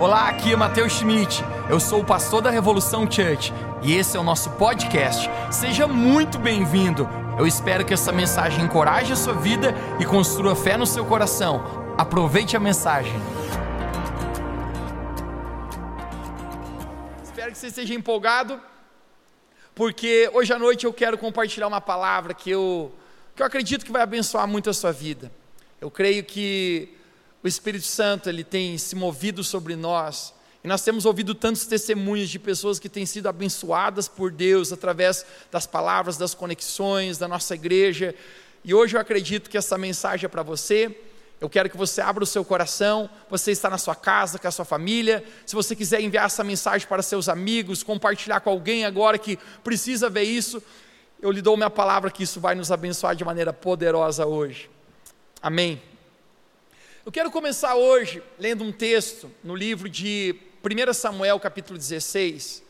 Olá, aqui é Matheus Schmidt. Eu sou o pastor da Revolução Church e esse é o nosso podcast. Seja muito bem-vindo. Eu espero que essa mensagem encoraje a sua vida e construa fé no seu coração. Aproveite a mensagem. Espero que você esteja empolgado, porque hoje à noite eu quero compartilhar uma palavra que eu, que eu acredito que vai abençoar muito a sua vida. Eu creio que o Espírito Santo ele tem se movido sobre nós. E nós temos ouvido tantos testemunhos de pessoas que têm sido abençoadas por Deus através das palavras, das conexões da nossa igreja. E hoje eu acredito que essa mensagem é para você. Eu quero que você abra o seu coração. Você está na sua casa, com a sua família. Se você quiser enviar essa mensagem para seus amigos, compartilhar com alguém agora que precisa ver isso, eu lhe dou minha palavra que isso vai nos abençoar de maneira poderosa hoje. Amém. Eu quero começar hoje lendo um texto no livro de 1 Samuel, capítulo 16.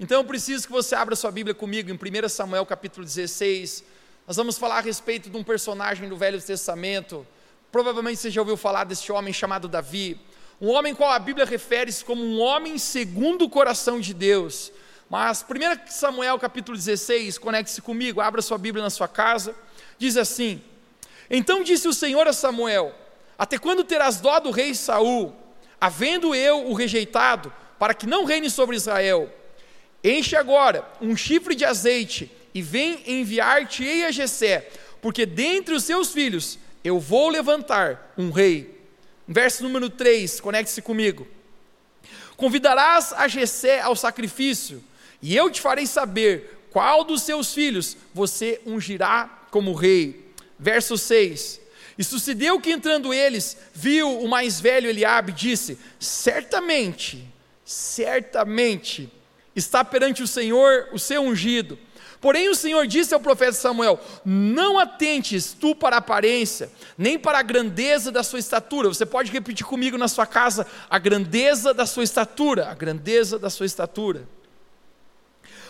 Então eu preciso que você abra sua Bíblia comigo em 1 Samuel, capítulo 16. Nós vamos falar a respeito de um personagem do Velho Testamento. Provavelmente você já ouviu falar deste homem chamado Davi. Um homem qual a Bíblia refere-se como um homem segundo o coração de Deus. Mas 1 Samuel capítulo 16, conecte-se comigo, abra sua Bíblia na sua casa. Diz assim: Então disse o Senhor a Samuel: até quando terás dó do rei Saul, havendo eu o rejeitado, para que não reine sobre Israel? Enche agora um chifre de azeite e vem enviar-te-ei a Jessé, porque dentre os seus filhos eu vou levantar um rei. Verso número 3, conecte-se comigo. Convidarás a Jessé ao sacrifício, e eu te farei saber qual dos seus filhos você ungirá como rei. Verso 6. E sucedeu que entrando eles, viu o mais velho Eliabe, disse: Certamente, certamente está perante o Senhor o seu ungido. Porém o Senhor disse ao profeta Samuel: Não atentes tu para a aparência, nem para a grandeza da sua estatura. Você pode repetir comigo na sua casa: a grandeza da sua estatura, a grandeza da sua estatura.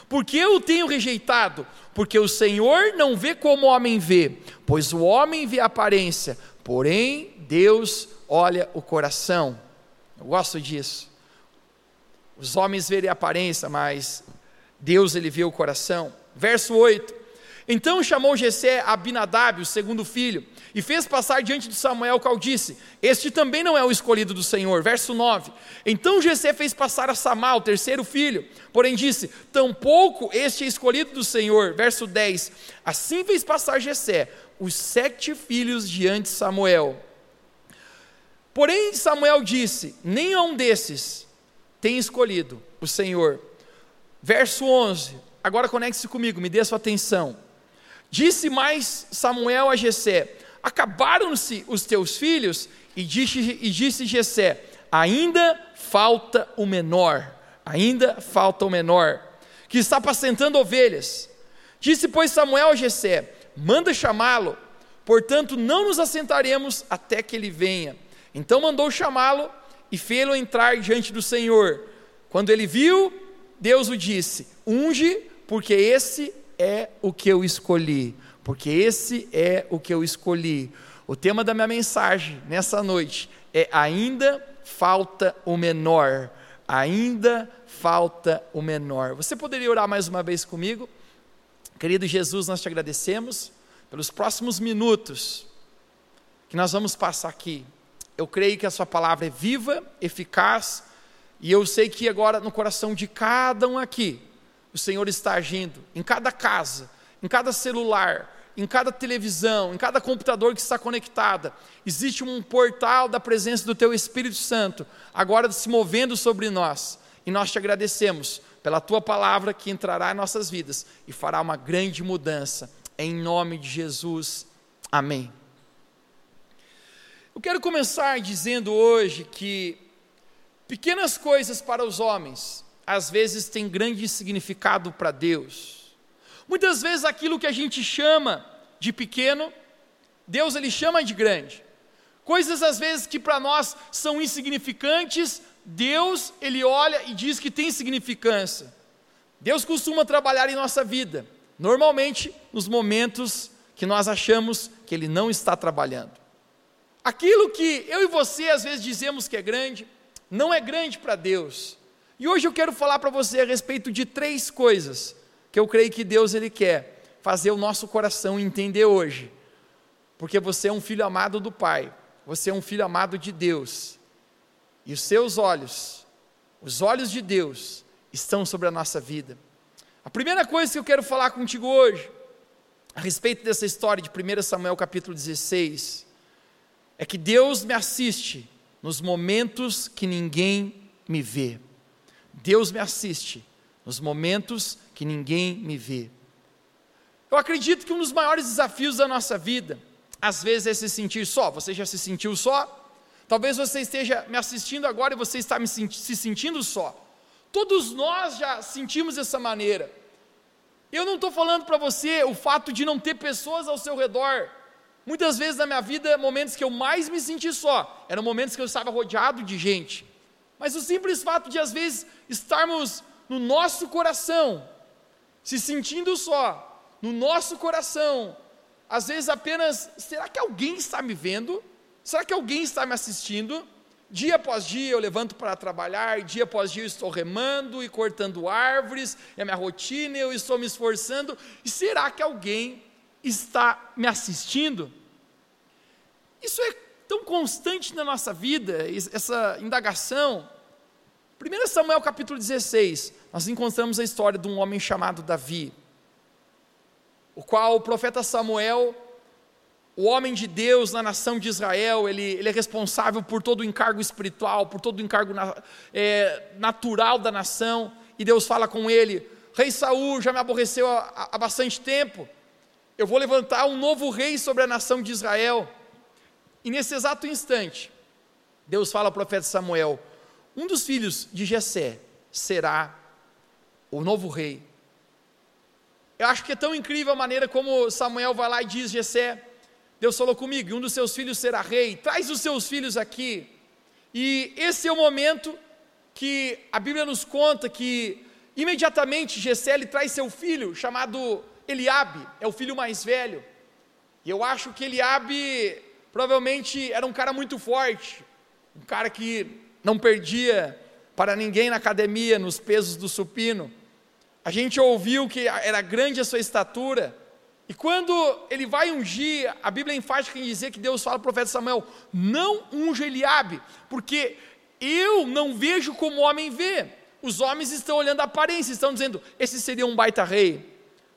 Porque eu tenho rejeitado? Porque o Senhor não vê como o homem vê, pois o homem vê a aparência, porém Deus olha o coração. Eu gosto disso. Os homens verem a aparência, mas Deus ele vê o coração. Verso 8. Então chamou Jessé Abinadab, o segundo filho, e fez passar diante de Samuel, qual disse: Este também não é o escolhido do Senhor. Verso 9. Então Jessé fez passar a Samá, o terceiro filho, porém disse: Tampouco este é escolhido do Senhor. Verso 10. Assim fez passar Jessé os sete filhos diante de Samuel. Porém Samuel disse: Nem a um desses tem escolhido o Senhor. Verso 11. Agora conecte-se comigo, me dê a sua atenção. Disse mais Samuel a Jessé: Acabaram-se os teus filhos? E disse, e disse Jessé: Ainda falta o menor, ainda falta o menor, que está apacentando ovelhas. Disse, pois, Samuel a Jessé: Manda chamá-lo, portanto não nos assentaremos até que ele venha. Então mandou chamá-lo e fê-lo entrar diante do Senhor. Quando ele viu, Deus o disse: Unge, porque esse é o que eu escolhi, porque esse é o que eu escolhi. O tema da minha mensagem nessa noite é ainda falta o menor. Ainda falta o menor. Você poderia orar mais uma vez comigo? Querido Jesus, nós te agradecemos pelos próximos minutos que nós vamos passar aqui. Eu creio que a Sua palavra é viva, eficaz, e eu sei que agora no coração de cada um aqui, o Senhor está agindo em cada casa, em cada celular, em cada televisão, em cada computador que está conectada. Existe um portal da presença do Teu Espírito Santo, agora se movendo sobre nós. E nós te agradecemos pela Tua palavra que entrará em nossas vidas e fará uma grande mudança. Em nome de Jesus. Amém. Eu quero começar dizendo hoje que pequenas coisas para os homens às vezes tem grande significado para Deus. Muitas vezes aquilo que a gente chama de pequeno, Deus ele chama de grande. Coisas às vezes que para nós são insignificantes, Deus ele olha e diz que tem significância. Deus costuma trabalhar em nossa vida, normalmente nos momentos que nós achamos que ele não está trabalhando. Aquilo que eu e você às vezes dizemos que é grande, não é grande para Deus. E hoje eu quero falar para você a respeito de três coisas que eu creio que Deus ele quer fazer o nosso coração entender hoje. Porque você é um filho amado do Pai, você é um filho amado de Deus. E os seus olhos, os olhos de Deus, estão sobre a nossa vida. A primeira coisa que eu quero falar contigo hoje, a respeito dessa história de 1 Samuel capítulo 16, é que Deus me assiste nos momentos que ninguém me vê. Deus me assiste nos momentos que ninguém me vê. Eu acredito que um dos maiores desafios da nossa vida, às vezes, é se sentir só. Você já se sentiu só? Talvez você esteja me assistindo agora e você está me senti se sentindo só. Todos nós já sentimos dessa maneira. Eu não estou falando para você o fato de não ter pessoas ao seu redor. Muitas vezes na minha vida, momentos que eu mais me senti só, eram momentos que eu estava rodeado de gente. Mas o simples fato de, às vezes, estarmos no nosso coração, se sentindo só, no nosso coração, às vezes apenas, será que alguém está me vendo? Será que alguém está me assistindo? Dia após dia eu levanto para trabalhar, dia após dia eu estou remando e cortando árvores, é minha rotina, eu estou me esforçando, e será que alguém está me assistindo? Isso é tão constante na nossa vida, essa indagação. 1 Samuel capítulo 16, nós encontramos a história de um homem chamado Davi, o qual o profeta Samuel o homem de Deus na nação de Israel, ele, ele é responsável por todo o encargo espiritual, por todo o encargo na, é, natural da nação, e Deus fala com ele: Rei Saul já me aborreceu há, há bastante tempo, eu vou levantar um novo rei sobre a nação de Israel. E nesse exato instante, Deus fala ao profeta Samuel: um dos filhos de Jessé será o novo rei. Eu acho que é tão incrível a maneira como Samuel vai lá e diz: Jessé, Deus falou comigo, um dos seus filhos será rei, traz os seus filhos aqui. E esse é o momento que a Bíblia nos conta que imediatamente Gessé traz seu filho, chamado Eliabe, é o filho mais velho. E eu acho que Eliabe provavelmente era um cara muito forte, um cara que não perdia para ninguém na academia, nos pesos do supino. A gente ouviu que era grande a sua estatura, e quando ele vai ungir, a Bíblia é enfática em dizer que Deus fala ao profeta Samuel: não unja Eliabe, porque eu não vejo como o homem vê. Os homens estão olhando a aparência, estão dizendo: esse seria um baita rei.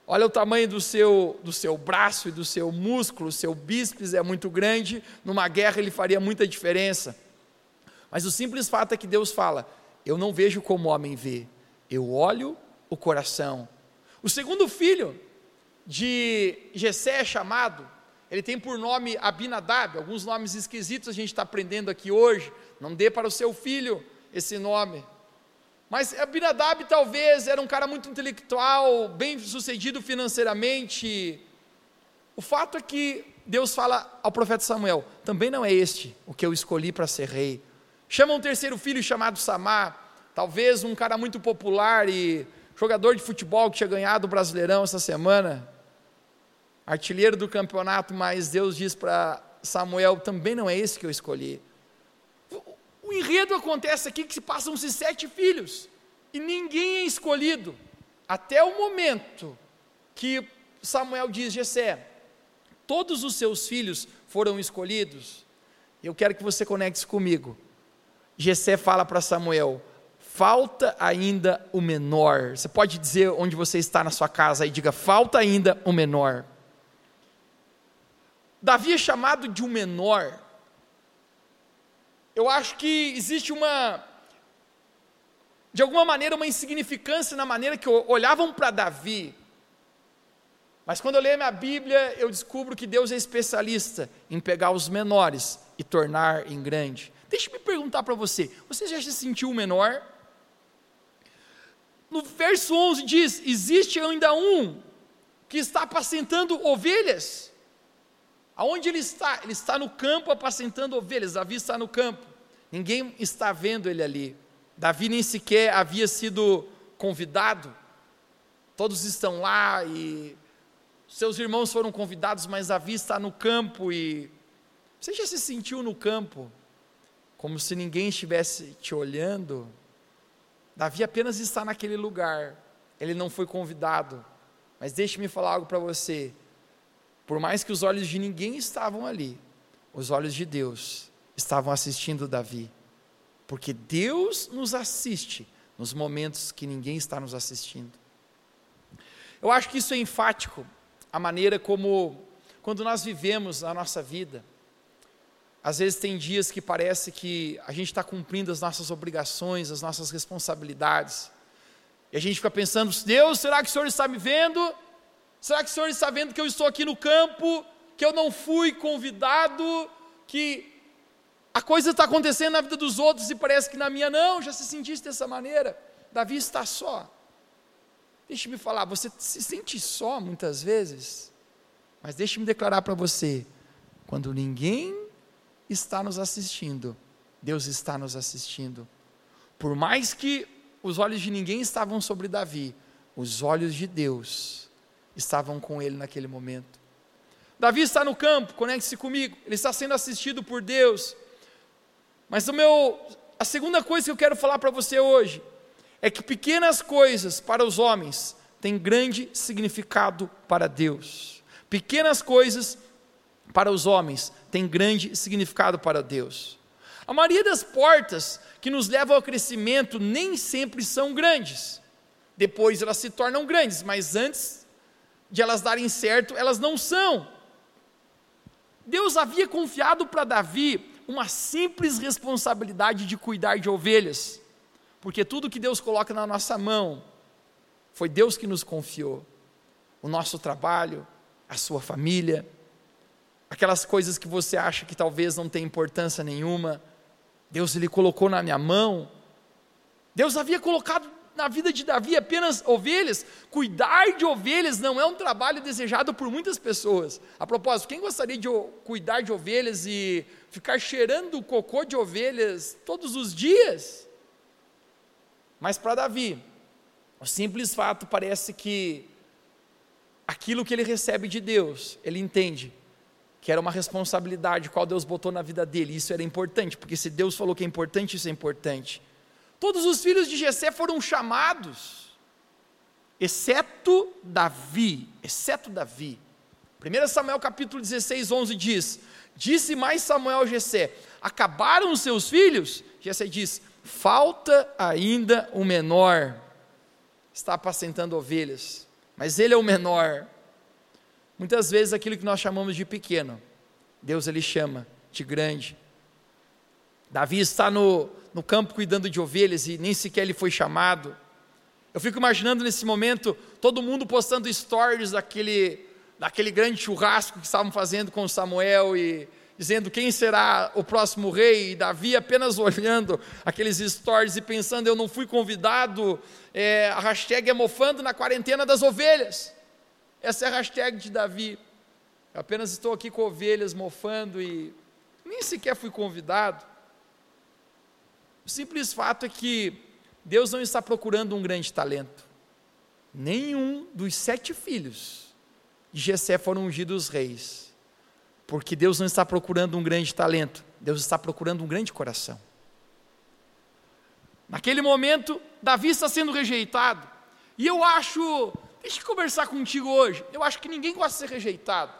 Olha o tamanho do seu, do seu braço e do seu músculo, seu bíceps é muito grande, numa guerra ele faria muita diferença. Mas o simples fato é que Deus fala: eu não vejo como o homem vê, eu olho o coração. O segundo filho, de Jessé é chamado, ele tem por nome Abinadab, alguns nomes esquisitos a gente está aprendendo aqui hoje, não dê para o seu filho esse nome. Mas Abinadab talvez era um cara muito intelectual, bem sucedido financeiramente. O fato é que Deus fala ao profeta Samuel: também não é este o que eu escolhi para ser rei. Chama um terceiro filho chamado Samar, talvez um cara muito popular e jogador de futebol que tinha ganhado o Brasileirão essa semana artilheiro do campeonato, mas Deus diz para Samuel: também não é esse que eu escolhi. O, enredo acontece aqui que se passam-se sete filhos e ninguém é escolhido, até o momento que Samuel diz: Jessé, todos os seus filhos foram escolhidos. Eu quero que você conecte comigo. Jessé fala para Samuel: falta ainda o menor. Você pode dizer onde você está na sua casa e diga: falta ainda o menor. Davi é chamado de um menor. Eu acho que existe uma, de alguma maneira, uma insignificância na maneira que olhavam para Davi. Mas quando eu leio a minha Bíblia, eu descubro que Deus é especialista em pegar os menores e tornar em grande. Deixa eu me perguntar para você: você já se sentiu menor? No verso 11 diz: Existe ainda um que está apacentando ovelhas. Aonde ele está? Ele está no campo apacentando ovelhas. Davi está no campo. Ninguém está vendo ele ali. Davi nem sequer havia sido convidado. Todos estão lá e seus irmãos foram convidados, mas Davi está no campo e você já se sentiu no campo? como se ninguém estivesse te olhando, Davi apenas está naquele lugar, ele não foi convidado. Mas deixe-me falar algo para você. Por mais que os olhos de ninguém estavam ali, os olhos de Deus estavam assistindo Davi. Porque Deus nos assiste nos momentos que ninguém está nos assistindo. Eu acho que isso é enfático, a maneira como, quando nós vivemos a nossa vida, às vezes tem dias que parece que a gente está cumprindo as nossas obrigações, as nossas responsabilidades, e a gente fica pensando: Deus, será que o Senhor está me vendo? Será que o Senhor está vendo que eu estou aqui no campo, que eu não fui convidado, que a coisa está acontecendo na vida dos outros e parece que na minha não? Já se sentiste dessa maneira? Davi está só. Deixe-me falar, você se sente só muitas vezes, mas deixe-me declarar para você: quando ninguém está nos assistindo, Deus está nos assistindo. Por mais que os olhos de ninguém estavam sobre Davi, os olhos de Deus estavam com ele naquele momento. Davi está no campo, conecte-se comigo, ele está sendo assistido por Deus. Mas o meu, a segunda coisa que eu quero falar para você hoje é que pequenas coisas para os homens têm grande significado para Deus. Pequenas coisas para os homens têm grande significado para Deus. A maioria das portas que nos levam ao crescimento nem sempre são grandes. Depois elas se tornam grandes, mas antes de elas darem certo, elas não são. Deus havia confiado para Davi uma simples responsabilidade de cuidar de ovelhas, porque tudo que Deus coloca na nossa mão foi Deus que nos confiou. O nosso trabalho, a sua família, aquelas coisas que você acha que talvez não tem importância nenhuma, Deus ele colocou na minha mão. Deus havia colocado na vida de Davi apenas ovelhas. Cuidar de ovelhas não é um trabalho desejado por muitas pessoas. A propósito, quem gostaria de cuidar de ovelhas e ficar cheirando o cocô de ovelhas todos os dias? Mas para Davi, o simples fato parece que aquilo que ele recebe de Deus, ele entende que era uma responsabilidade qual Deus botou na vida dele. Isso era importante, porque se Deus falou que é importante, isso é importante. Todos os filhos de Jessé foram chamados, exceto Davi, exceto Davi. 1 Samuel capítulo 16, 11 diz: Disse mais Samuel a Jessé: Acabaram os seus filhos? Jessé diz: Falta ainda o menor. Está apacentando ovelhas, mas ele é o menor. Muitas vezes aquilo que nós chamamos de pequeno, Deus ele chama de grande. Davi está no, no campo cuidando de ovelhas e nem sequer ele foi chamado. Eu fico imaginando nesse momento todo mundo postando stories daquele, daquele grande churrasco que estavam fazendo com Samuel e dizendo quem será o próximo rei, e Davi apenas olhando aqueles stories e pensando, eu não fui convidado, é, a hashtag é mofando na quarentena das ovelhas. Essa é a hashtag de Davi. Eu apenas estou aqui com ovelhas mofando e nem sequer fui convidado. O simples fato é que Deus não está procurando um grande talento. Nenhum dos sete filhos de Jessé foram ungidos reis. Porque Deus não está procurando um grande talento, Deus está procurando um grande coração. Naquele momento, Davi está sendo rejeitado. E eu acho Deixa eu conversar contigo hoje. Eu acho que ninguém gosta de ser rejeitado.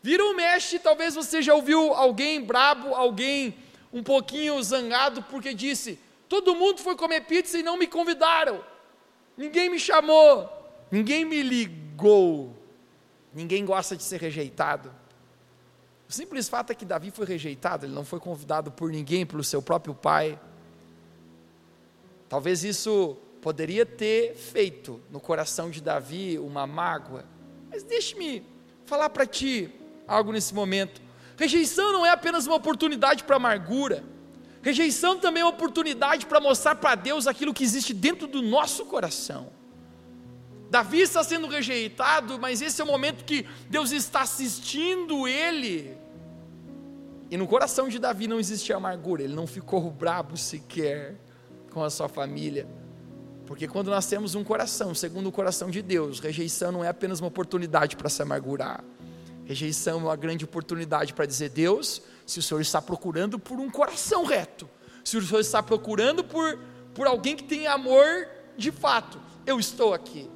Vira o mexe, talvez você já ouviu alguém brabo, alguém um pouquinho zangado, porque disse: todo mundo foi comer pizza e não me convidaram. Ninguém me chamou, ninguém me ligou. Ninguém gosta de ser rejeitado. O simples fato é que Davi foi rejeitado, ele não foi convidado por ninguém, pelo seu próprio pai. Talvez isso poderia ter feito no coração de Davi uma mágoa. Mas deixe-me falar para ti algo nesse momento. Rejeição não é apenas uma oportunidade para amargura. Rejeição também é uma oportunidade para mostrar para Deus aquilo que existe dentro do nosso coração. Davi está sendo rejeitado, mas esse é o momento que Deus está assistindo ele. E no coração de Davi não existia amargura, ele não ficou brabo sequer com a sua família. Porque quando nós temos um coração, segundo o coração de Deus, rejeição não é apenas uma oportunidade para se amargurar. Rejeição é uma grande oportunidade para dizer: Deus, se o Senhor está procurando por um coração reto, se o Senhor está procurando por, por alguém que tem amor de fato, eu estou aqui.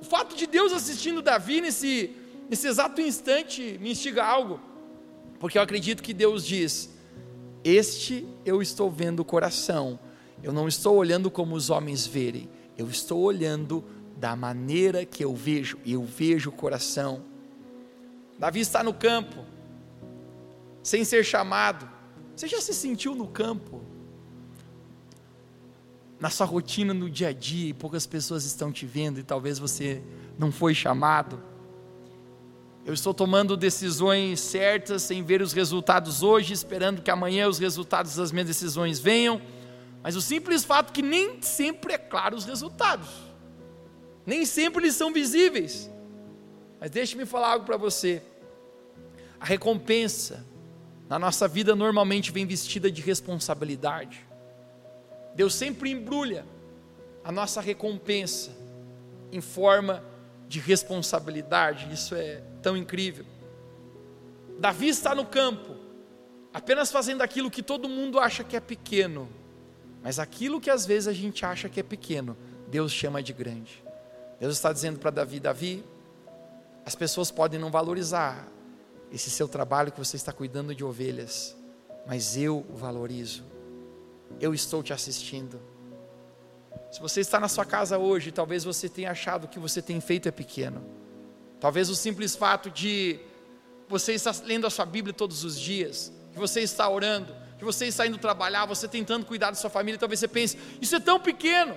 O fato de Deus assistindo Davi nesse, nesse exato instante me instiga algo, porque eu acredito que Deus diz: Este eu estou vendo o coração, eu não estou olhando como os homens verem, eu estou olhando da maneira que eu vejo, e eu vejo o coração. Davi está no campo, sem ser chamado. Você já se sentiu no campo? Na sua rotina, no dia a dia, e poucas pessoas estão te vendo e talvez você não foi chamado. Eu estou tomando decisões certas sem ver os resultados hoje, esperando que amanhã os resultados das minhas decisões venham, mas o simples fato que nem sempre é claro os resultados nem sempre eles são visíveis. Mas deixe-me falar algo para você. A recompensa na nossa vida normalmente vem vestida de responsabilidade. Deus sempre embrulha a nossa recompensa em forma de responsabilidade. Isso é tão incrível. Davi está no campo, apenas fazendo aquilo que todo mundo acha que é pequeno, mas aquilo que às vezes a gente acha que é pequeno, Deus chama de grande. Deus está dizendo para Davi: Davi, as pessoas podem não valorizar esse seu trabalho que você está cuidando de ovelhas, mas eu o valorizo. Eu estou te assistindo. Se você está na sua casa hoje, talvez você tenha achado que você tem feito é pequeno. Talvez o simples fato de você estar lendo a sua Bíblia todos os dias, que você está orando, que você está indo trabalhar, você tentando cuidar da sua família, talvez você pense: isso é tão pequeno.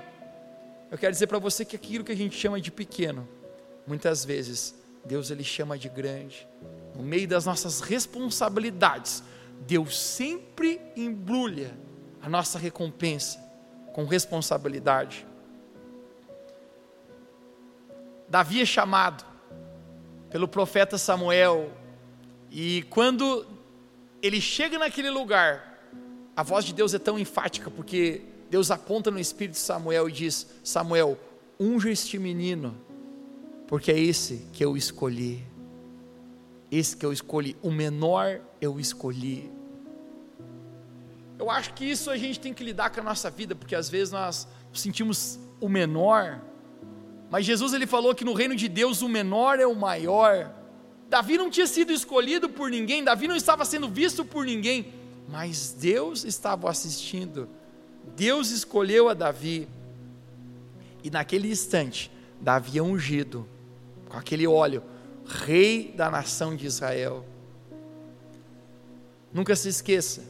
Eu quero dizer para você que aquilo que a gente chama de pequeno, muitas vezes Deus ele chama de grande. No meio das nossas responsabilidades, Deus sempre embrulha a nossa recompensa com responsabilidade. Davi é chamado pelo profeta Samuel, e quando ele chega naquele lugar, a voz de Deus é tão enfática, porque Deus aponta no espírito de Samuel e diz: Samuel, unja este menino, porque é esse que eu escolhi. Esse que eu escolhi, o menor eu escolhi. Eu acho que isso a gente tem que lidar com a nossa vida, porque às vezes nós sentimos o menor, mas Jesus ele falou que no reino de Deus o menor é o maior. Davi não tinha sido escolhido por ninguém, Davi não estava sendo visto por ninguém, mas Deus estava assistindo. Deus escolheu a Davi, e naquele instante, Davi é ungido com aquele óleo, rei da nação de Israel. Nunca se esqueça,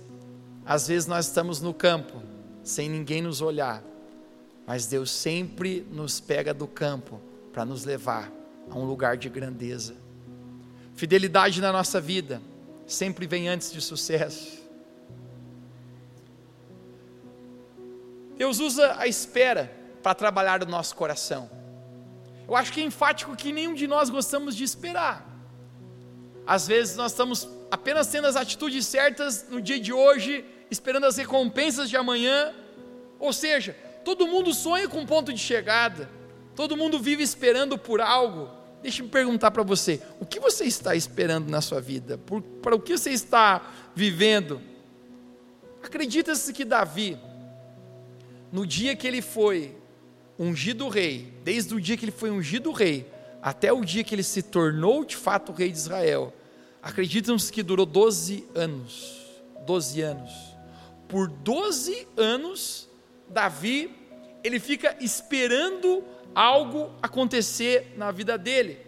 às vezes nós estamos no campo, sem ninguém nos olhar, mas Deus sempre nos pega do campo para nos levar a um lugar de grandeza. Fidelidade na nossa vida sempre vem antes de sucesso. Deus usa a espera para trabalhar no nosso coração. Eu acho que é enfático que nenhum de nós gostamos de esperar. Às vezes nós estamos apenas tendo as atitudes certas no dia de hoje, esperando as recompensas de amanhã. Ou seja, todo mundo sonha com um ponto de chegada, todo mundo vive esperando por algo. Deixa eu perguntar para você: o que você está esperando na sua vida? Por, para o que você está vivendo? Acredita-se que Davi, no dia que ele foi ungido rei, desde o dia que ele foi ungido rei, até o dia que ele se tornou de fato rei de Israel, acreditam-se que durou 12 anos. 12 anos. Por 12 anos, Davi, ele fica esperando algo acontecer na vida dele.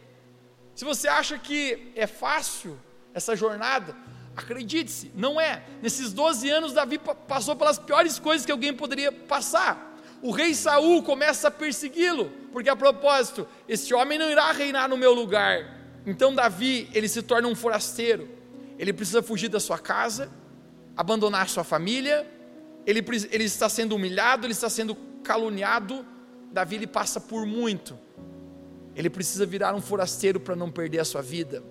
Se você acha que é fácil essa jornada, Acredite-se, não é. Nesses 12 anos, Davi passou pelas piores coisas que alguém poderia passar. O rei Saul começa a persegui-lo, porque a propósito, este homem não irá reinar no meu lugar. Então Davi, ele se torna um forasteiro. Ele precisa fugir da sua casa, abandonar sua família. Ele, ele está sendo humilhado, ele está sendo caluniado. Davi ele passa por muito. Ele precisa virar um forasteiro para não perder a sua vida,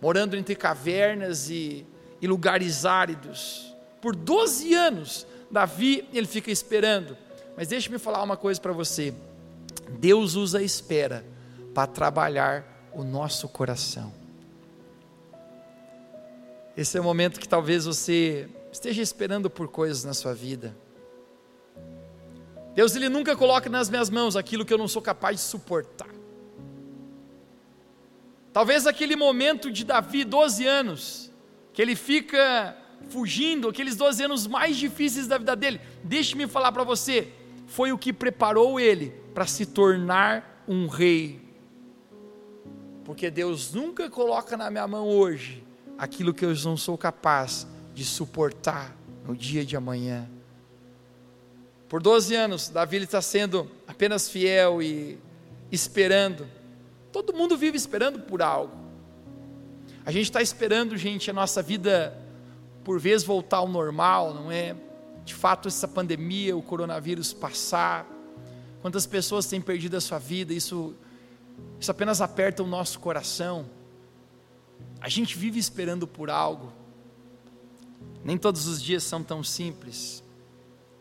morando entre cavernas e e lugares áridos. Por 12 anos, Davi, ele fica esperando. Mas deixe-me falar uma coisa para você. Deus usa a espera para trabalhar o nosso coração. Esse é o momento que talvez você esteja esperando por coisas na sua vida. Deus ele nunca coloca nas minhas mãos aquilo que eu não sou capaz de suportar. Talvez aquele momento de Davi, 12 anos, que ele fica fugindo, aqueles 12 anos mais difíceis da vida dele. Deixe-me falar para você, foi o que preparou ele para se tornar um rei. Porque Deus nunca coloca na minha mão hoje aquilo que eu não sou capaz de suportar no dia de amanhã. Por 12 anos, Davi está sendo apenas fiel e esperando. Todo mundo vive esperando por algo. A gente está esperando, gente, a nossa vida por vezes voltar ao normal, não é? De fato, essa pandemia, o coronavírus passar. Quantas pessoas têm perdido a sua vida, isso, isso apenas aperta o nosso coração. A gente vive esperando por algo. Nem todos os dias são tão simples.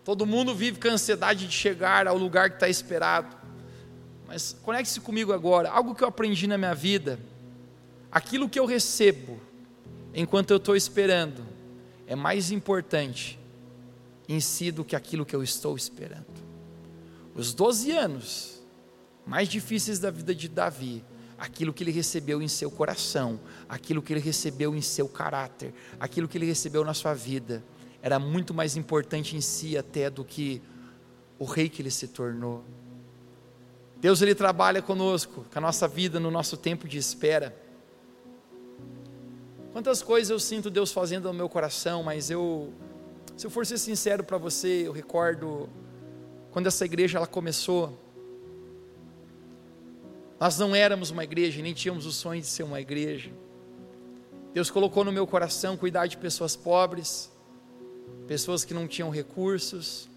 Todo mundo vive com a ansiedade de chegar ao lugar que está esperado. Mas conecte-se comigo agora. Algo que eu aprendi na minha vida. Aquilo que eu recebo enquanto eu estou esperando é mais importante em si do que aquilo que eu estou esperando. Os 12 anos mais difíceis da vida de Davi, aquilo que ele recebeu em seu coração, aquilo que ele recebeu em seu caráter, aquilo que ele recebeu na sua vida, era muito mais importante em si até do que o rei que ele se tornou. Deus ele trabalha conosco, com a nossa vida no nosso tempo de espera. Quantas coisas eu sinto Deus fazendo no meu coração, mas eu, se eu for ser sincero para você, eu recordo quando essa igreja ela começou. Nós não éramos uma igreja, nem tínhamos o sonho de ser uma igreja. Deus colocou no meu coração cuidar de pessoas pobres, pessoas que não tinham recursos.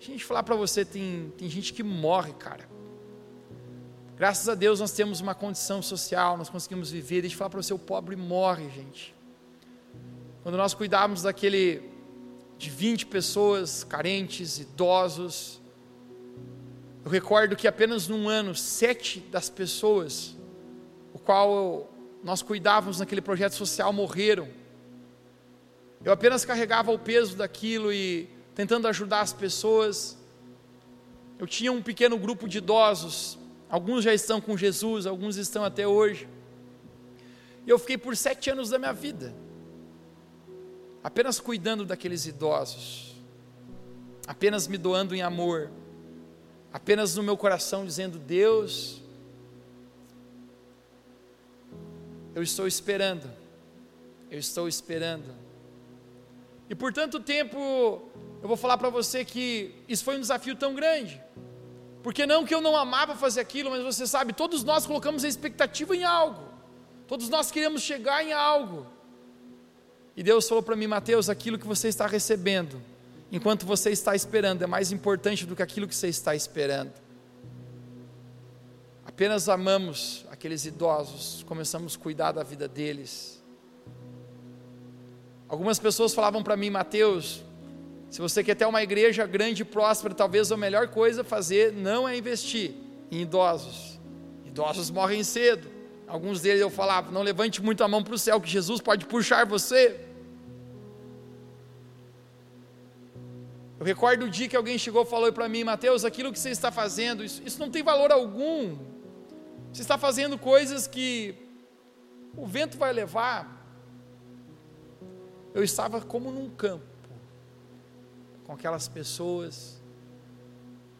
A gente falar para você, tem, tem gente que morre, cara. Graças a Deus nós temos uma condição social, nós conseguimos viver. Deixa eu falar para você, o pobre morre, gente. Quando nós cuidávamos daquele de 20 pessoas carentes, idosos, eu recordo que apenas num ano, sete das pessoas, o qual nós cuidávamos naquele projeto social, morreram. Eu apenas carregava o peso daquilo e tentando ajudar as pessoas. Eu tinha um pequeno grupo de idosos Alguns já estão com Jesus, alguns estão até hoje. E eu fiquei por sete anos da minha vida, apenas cuidando daqueles idosos, apenas me doando em amor, apenas no meu coração dizendo: Deus, eu estou esperando, eu estou esperando. E por tanto tempo, eu vou falar para você que isso foi um desafio tão grande. Porque não que eu não amava fazer aquilo, mas você sabe, todos nós colocamos a expectativa em algo. Todos nós queremos chegar em algo. E Deus falou para mim, Mateus, aquilo que você está recebendo, enquanto você está esperando, é mais importante do que aquilo que você está esperando. Apenas amamos aqueles idosos, começamos a cuidar da vida deles. Algumas pessoas falavam para mim, Mateus, se você quer ter uma igreja grande e próspera, talvez a melhor coisa a fazer não é investir em idosos. Idosos morrem cedo. Alguns deles eu falava, não levante muito a mão para o céu, que Jesus pode puxar você. Eu recordo o dia que alguém chegou e falou para mim, Mateus, aquilo que você está fazendo, isso, isso não tem valor algum. Você está fazendo coisas que o vento vai levar. Eu estava como num campo com aquelas pessoas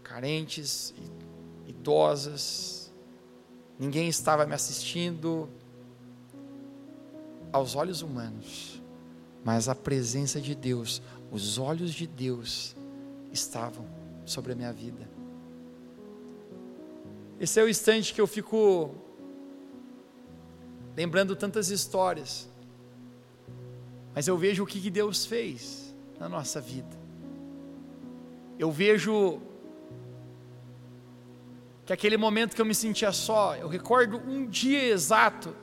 carentes, idosas, ninguém estava me assistindo aos olhos humanos, mas a presença de Deus, os olhos de Deus estavam sobre a minha vida. Esse é o instante que eu fico lembrando tantas histórias, mas eu vejo o que Deus fez na nossa vida eu vejo que aquele momento que eu me sentia só, eu recordo um dia exato,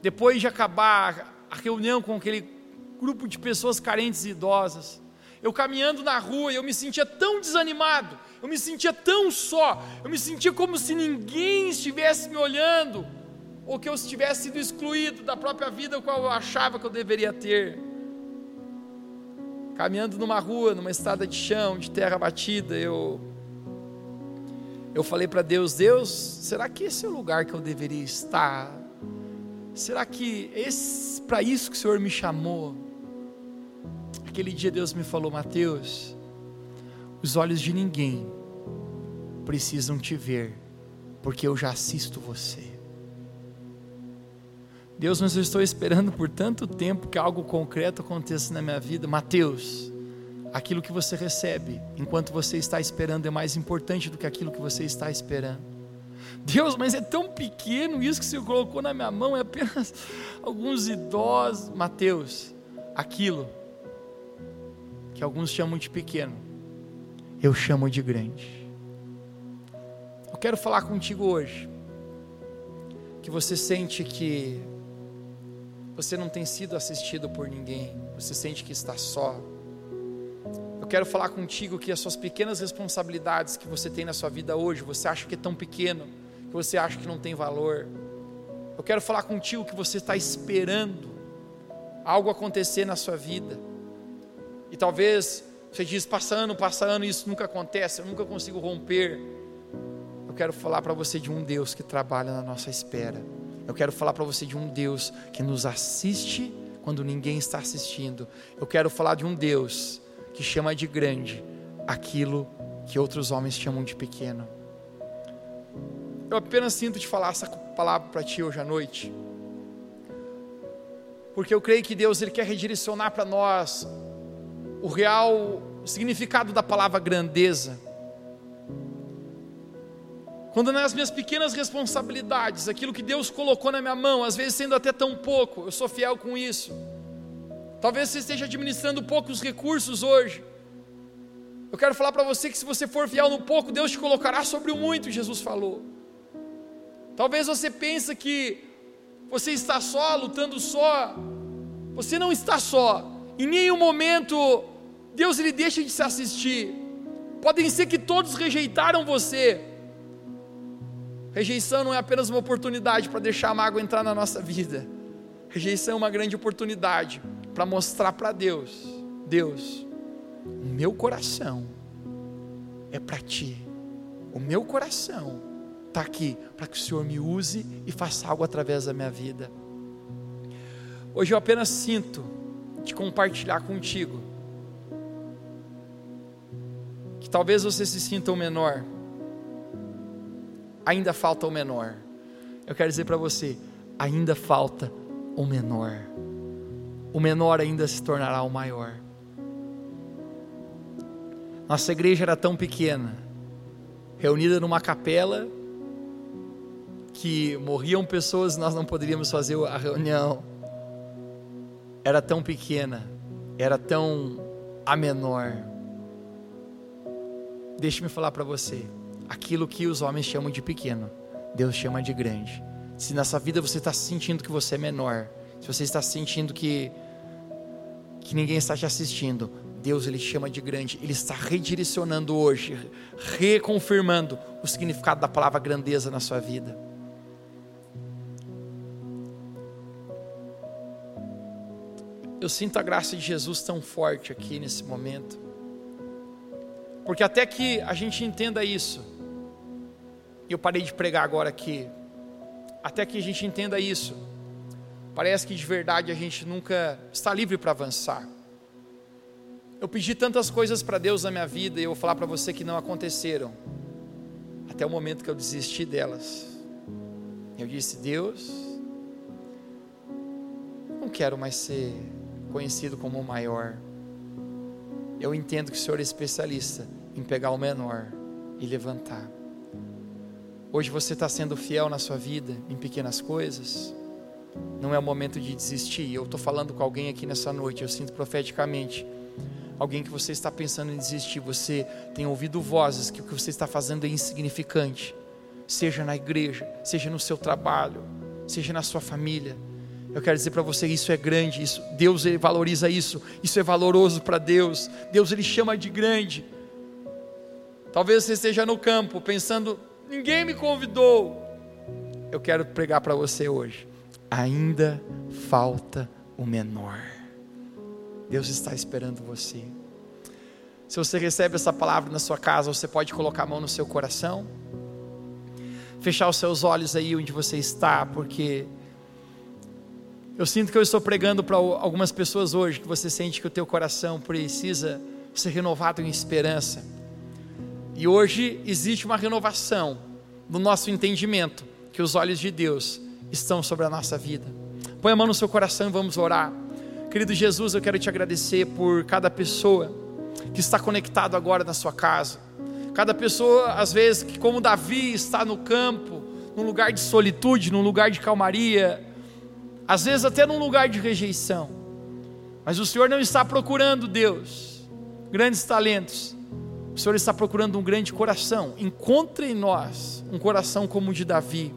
depois de acabar a reunião com aquele grupo de pessoas carentes e idosas, eu caminhando na rua, eu me sentia tão desanimado, eu me sentia tão só, eu me sentia como se ninguém estivesse me olhando, ou que eu tivesse sido excluído da própria vida qual eu achava que eu deveria ter. Caminhando numa rua, numa estrada de chão, de terra batida, eu eu falei para Deus: Deus, será que esse é o lugar que eu deveria estar? Será que para isso que o Senhor me chamou? Aquele dia Deus me falou, Mateus, os olhos de ninguém precisam te ver, porque eu já assisto você. Deus, mas eu estou esperando por tanto tempo que algo concreto aconteça na minha vida. Mateus, aquilo que você recebe enquanto você está esperando é mais importante do que aquilo que você está esperando. Deus, mas é tão pequeno isso que você colocou na minha mão, é apenas alguns idosos. Mateus, aquilo que alguns chamam de pequeno, eu chamo de grande. Eu quero falar contigo hoje, que você sente que você não tem sido assistido por ninguém, você sente que está só. Eu quero falar contigo que as suas pequenas responsabilidades que você tem na sua vida hoje, você acha que é tão pequeno, que você acha que não tem valor. Eu quero falar contigo que você está esperando algo acontecer na sua vida. E talvez você diz, passa ano, passa ano, isso nunca acontece, eu nunca consigo romper. Eu quero falar para você de um Deus que trabalha na nossa espera. Eu quero falar para você de um Deus que nos assiste quando ninguém está assistindo. Eu quero falar de um Deus que chama de grande aquilo que outros homens chamam de pequeno. Eu apenas sinto te falar essa palavra para ti hoje à noite. Porque eu creio que Deus ele quer redirecionar para nós o real significado da palavra grandeza quando nas minhas pequenas responsabilidades, aquilo que Deus colocou na minha mão, às vezes sendo até tão pouco, eu sou fiel com isso. Talvez você esteja administrando poucos recursos hoje. Eu quero falar para você que se você for fiel no pouco, Deus te colocará sobre o muito, Jesus falou. Talvez você pense que você está só, lutando só. Você não está só. Em nenhum momento Deus lhe deixa de se assistir. Podem ser que todos rejeitaram você, Rejeição não é apenas uma oportunidade para deixar a mágoa entrar na nossa vida. Rejeição é uma grande oportunidade para mostrar para Deus: Deus, o meu coração é para ti. O meu coração está aqui para que o Senhor me use e faça algo através da minha vida. Hoje eu apenas sinto de compartilhar contigo que talvez você se sinta o menor ainda falta o menor. Eu quero dizer para você, ainda falta o menor. O menor ainda se tornará o maior. Nossa igreja era tão pequena, reunida numa capela, que morriam pessoas e nós não poderíamos fazer a reunião. Era tão pequena, era tão a menor. Deixe-me falar para você aquilo que os homens chamam de pequeno, Deus chama de grande. Se nessa vida você está sentindo que você é menor, se você está sentindo que que ninguém está te assistindo, Deus ele chama de grande, ele está redirecionando hoje, reconfirmando o significado da palavra grandeza na sua vida. Eu sinto a graça de Jesus tão forte aqui nesse momento. Porque até que a gente entenda isso, eu parei de pregar agora aqui, até que a gente entenda isso. Parece que de verdade a gente nunca está livre para avançar. Eu pedi tantas coisas para Deus na minha vida e eu vou falar para você que não aconteceram. Até o momento que eu desisti delas. Eu disse: Deus, não quero mais ser conhecido como o maior. Eu entendo que o Senhor é especialista em pegar o menor e levantar. Hoje você está sendo fiel na sua vida, em pequenas coisas. Não é o momento de desistir. Eu estou falando com alguém aqui nessa noite, eu sinto profeticamente. Alguém que você está pensando em desistir, você tem ouvido vozes que o que você está fazendo é insignificante, seja na igreja, seja no seu trabalho, seja na sua família. Eu quero dizer para você, isso é grande, isso, Deus ele valoriza isso, isso é valoroso para Deus. Deus ele chama de grande. Talvez você esteja no campo pensando, Ninguém me convidou. eu quero pregar para você hoje. Ainda falta o menor. Deus está esperando você. Se você recebe essa palavra na sua casa, você pode colocar a mão no seu coração, fechar os seus olhos aí onde você está, porque eu sinto que eu estou pregando para algumas pessoas hoje que você sente que o teu coração precisa ser renovado em esperança. E hoje existe uma renovação no nosso entendimento que os olhos de Deus estão sobre a nossa vida. Põe a mão no seu coração e vamos orar. Querido Jesus, eu quero te agradecer por cada pessoa que está conectado agora na sua casa. Cada pessoa, às vezes, que como Davi está no campo, num lugar de solitude, num lugar de calmaria, às vezes até num lugar de rejeição. Mas o Senhor não está procurando Deus, grandes talentos. O Senhor está procurando um grande coração. Encontre em nós um coração como o de Davi.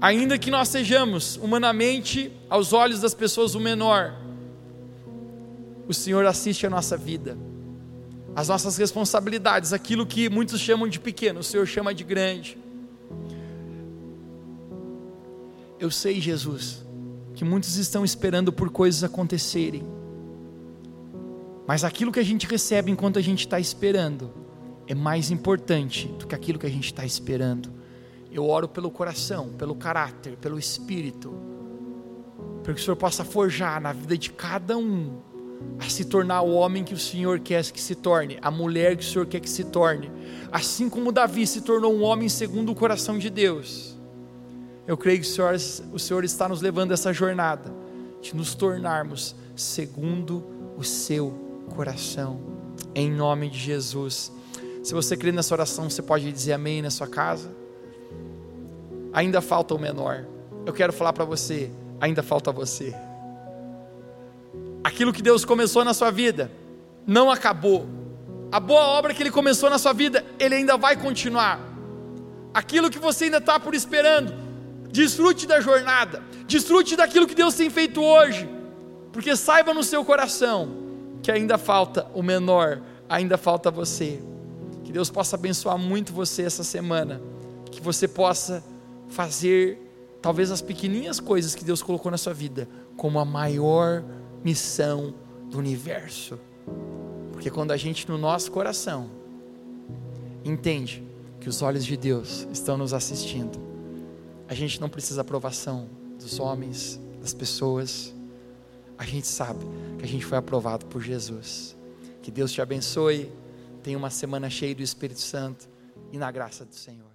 Ainda que nós sejamos humanamente, aos olhos das pessoas, o menor, o Senhor assiste a nossa vida as nossas responsabilidades, aquilo que muitos chamam de pequeno, o Senhor chama de grande. Eu sei, Jesus, que muitos estão esperando por coisas acontecerem, mas aquilo que a gente recebe enquanto a gente está esperando é mais importante do que aquilo que a gente está esperando. Eu oro pelo coração, pelo caráter, pelo espírito, para que o Senhor possa forjar na vida de cada um a se tornar o homem que o Senhor quer que se torne, a mulher que o Senhor quer que se torne. Assim como Davi se tornou um homem segundo o coração de Deus. Eu creio que o Senhor, o Senhor está nos levando essa jornada de nos tornarmos segundo o seu coração. Em nome de Jesus. Se você crê nessa oração, você pode dizer amém na sua casa. Ainda falta o menor. Eu quero falar para você, ainda falta você aquilo que Deus começou na sua vida não acabou. A boa obra que Ele começou na sua vida, Ele ainda vai continuar. Aquilo que você ainda está por esperando, desfrute da jornada, desfrute daquilo que Deus tem feito hoje, porque saiba no seu coração que ainda falta o menor, ainda falta você. Que Deus possa abençoar muito você essa semana, que você possa fazer talvez as pequenininhas coisas que Deus colocou na sua vida como a maior missão do universo. Porque quando a gente no nosso coração entende que os olhos de Deus estão nos assistindo, a gente não precisa aprovação dos homens, das pessoas. A gente sabe que a gente foi aprovado por Jesus. Que Deus te abençoe. Tenha uma semana cheia do Espírito Santo e na graça do Senhor.